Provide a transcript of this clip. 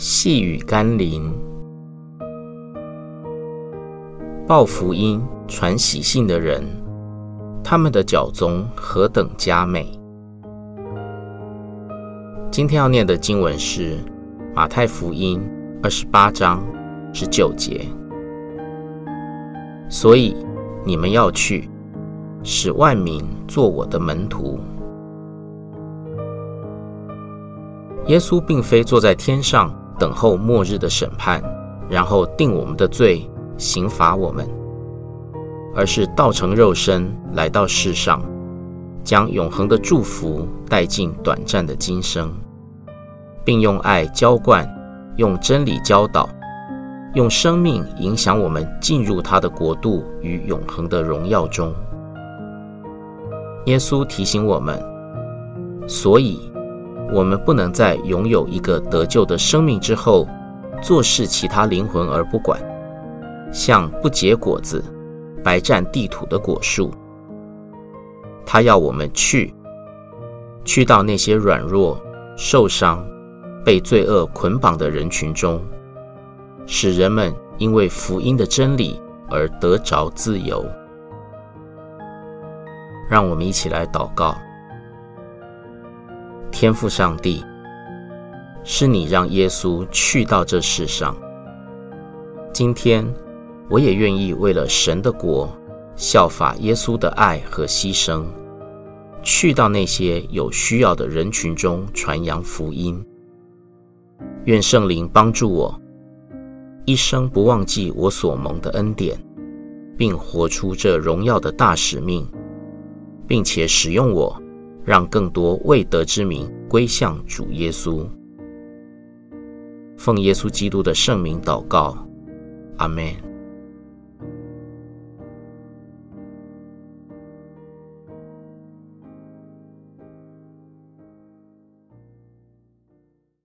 细雨甘霖，报福音、传喜信的人，他们的脚踪何等佳美！今天要念的经文是马太福音二十八章十九节。所以你们要去，使万民做我的门徒。耶稣并非坐在天上等候末日的审判，然后定我们的罪，刑罚我们，而是道成肉身来到世上，将永恒的祝福带进短暂的今生，并用爱浇灌，用真理教导，用生命影响我们进入他的国度与永恒的荣耀中。耶稣提醒我们，所以。我们不能在拥有一个得救的生命之后，坐视其他灵魂而不管，像不结果子、白占地土的果树。他要我们去，去到那些软弱、受伤、被罪恶捆绑的人群中，使人们因为福音的真理而得着自由。让我们一起来祷告。天父上帝，是你让耶稣去到这世上。今天，我也愿意为了神的国，效法耶稣的爱和牺牲，去到那些有需要的人群中传扬福音。愿圣灵帮助我，一生不忘记我所蒙的恩典，并活出这荣耀的大使命，并且使用我。让更多未得之名归向主耶稣。奉耶稣基督的圣名祷告，阿门。